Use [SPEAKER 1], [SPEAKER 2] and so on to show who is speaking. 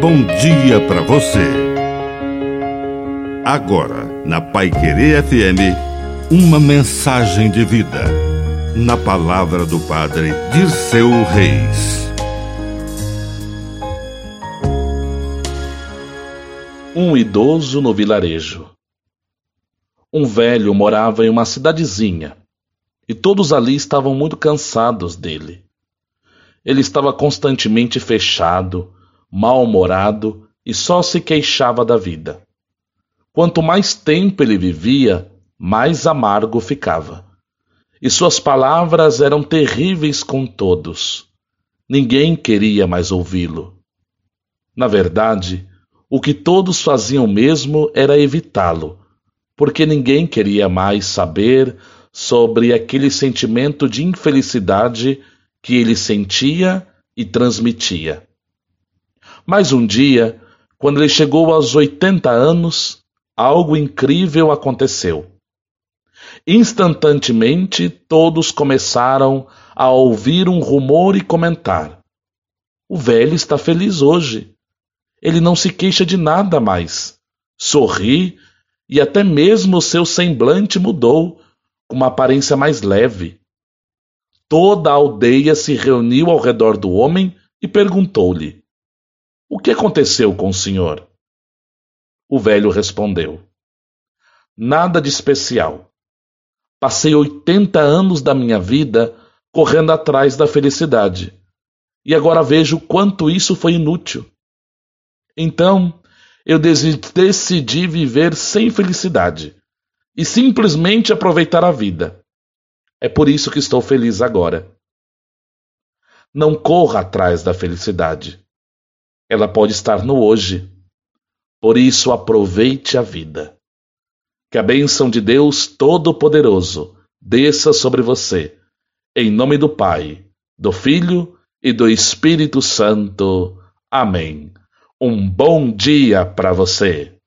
[SPEAKER 1] bom dia para você. Agora, na Pai Querer FM, uma mensagem de vida. Na palavra do Padre Dirceu Reis.
[SPEAKER 2] Um idoso no vilarejo. Um velho morava em uma cidadezinha e todos ali estavam muito cansados dele. Ele estava constantemente fechado, mal-humorado e só se queixava da vida. Quanto mais tempo ele vivia, mais amargo ficava. E suas palavras eram terríveis com todos. Ninguém queria mais ouvi-lo. Na verdade, o que todos faziam mesmo era evitá-lo, porque ninguém queria mais saber sobre aquele sentimento de infelicidade que ele sentia e transmitia. Mas um dia, quando ele chegou aos 80 anos, algo incrível aconteceu. Instantaneamente, todos começaram a ouvir um rumor e comentar: O velho está feliz hoje. Ele não se queixa de nada mais. Sorri e até mesmo seu semblante mudou, com uma aparência mais leve. Toda a aldeia se reuniu ao redor do homem e perguntou-lhe: O que aconteceu com o senhor? O velho respondeu: Nada de especial. Passei 80 anos da minha vida correndo atrás da felicidade, e agora vejo quanto isso foi inútil. Então, eu decidi viver sem felicidade e simplesmente aproveitar a vida. É por isso que estou feliz agora. Não corra atrás da felicidade. Ela pode estar no hoje. Por isso, aproveite a vida. Que a bênção de Deus Todo-Poderoso desça sobre você. Em nome do Pai, do Filho e do Espírito Santo. Amém. Um bom dia para você.